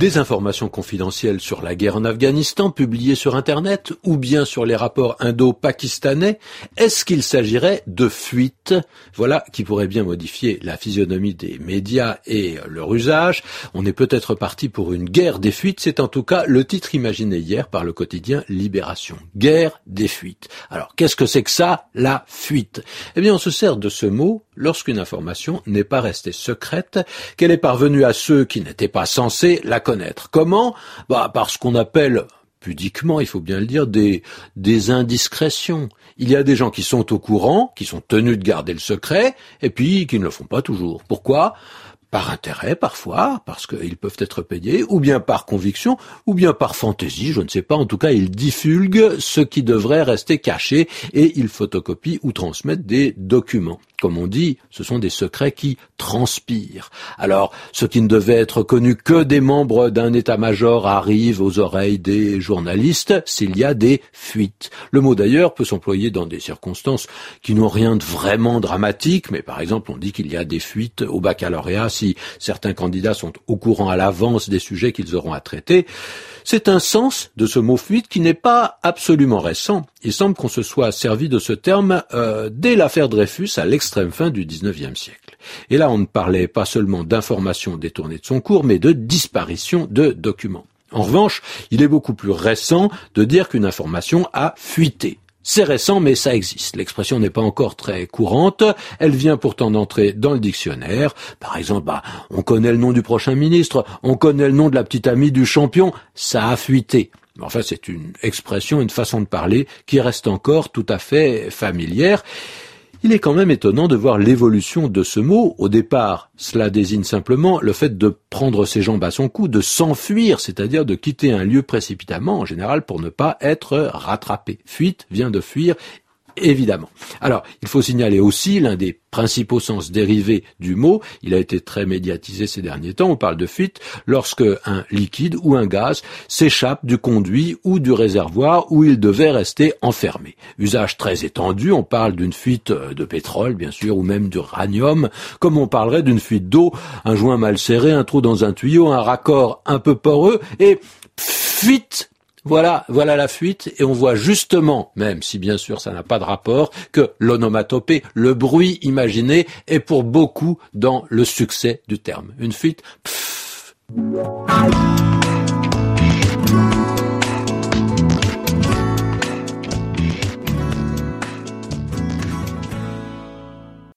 Des informations confidentielles sur la guerre en Afghanistan publiées sur Internet ou bien sur les rapports indo-pakistanais, est-ce qu'il s'agirait de fuites Voilà qui pourrait bien modifier la physionomie des médias et leur usage. On est peut-être parti pour une guerre des fuites, c'est en tout cas le titre imaginé hier par le quotidien Libération. Guerre des fuites. Alors qu'est-ce que c'est que ça, la fuite? Eh bien on se sert de ce mot lorsqu'une information n'est pas restée secrète, qu'elle est parvenue à ceux qui n'étaient pas censés la connaître. Comment? Bah par ce qu'on appelle pudiquement, il faut bien le dire, des, des indiscrétions. Il y a des gens qui sont au courant, qui sont tenus de garder le secret, et puis qui ne le font pas toujours. Pourquoi? Par intérêt parfois, parce qu'ils peuvent être payés, ou bien par conviction, ou bien par fantaisie, je ne sais pas. En tout cas, ils diffulguent ce qui devrait rester caché et ils photocopient ou transmettent des documents. Comme on dit, ce sont des secrets qui transpirent. Alors, ce qui ne devait être connu que des membres d'un état-major arrive aux oreilles des journalistes s'il y a des fuites. Le mot d'ailleurs peut s'employer dans des circonstances qui n'ont rien de vraiment dramatique, mais par exemple, on dit qu'il y a des fuites au baccalauréat si certains candidats sont au courant à l'avance des sujets qu'ils auront à traiter. C'est un sens de ce mot fuite qui n'est pas absolument récent. Il semble qu'on se soit servi de ce terme euh, dès l'affaire Dreyfus à l'extrême fin du XIXe siècle. Et là, on ne parlait pas seulement d'informations détournées de son cours, mais de disparition de documents. En revanche, il est beaucoup plus récent de dire qu'une information a fuité. C'est récent, mais ça existe. L'expression n'est pas encore très courante. Elle vient pourtant d'entrer dans le dictionnaire. Par exemple, bah, on connaît le nom du prochain ministre, on connaît le nom de la petite amie du champion. Ça a fuité. Enfin, c'est une expression, une façon de parler qui reste encore tout à fait familière. Il est quand même étonnant de voir l'évolution de ce mot. Au départ, cela désigne simplement le fait de prendre ses jambes à son cou, de s'enfuir, c'est-à-dire de quitter un lieu précipitamment, en général pour ne pas être rattrapé. Fuite vient de fuir évidemment. Alors, il faut signaler aussi l'un des principaux sens dérivés du mot, il a été très médiatisé ces derniers temps, on parle de fuite, lorsque un liquide ou un gaz s'échappe du conduit ou du réservoir où il devait rester enfermé. Usage très étendu, on parle d'une fuite de pétrole, bien sûr, ou même d'uranium, comme on parlerait d'une fuite d'eau, un joint mal serré, un trou dans un tuyau, un raccord un peu poreux, et fuite voilà, voilà la fuite, et on voit justement, même si bien sûr ça n'a pas de rapport, que l'onomatopée, le bruit imaginé, est pour beaucoup dans le succès du terme. Une fuite, pfff.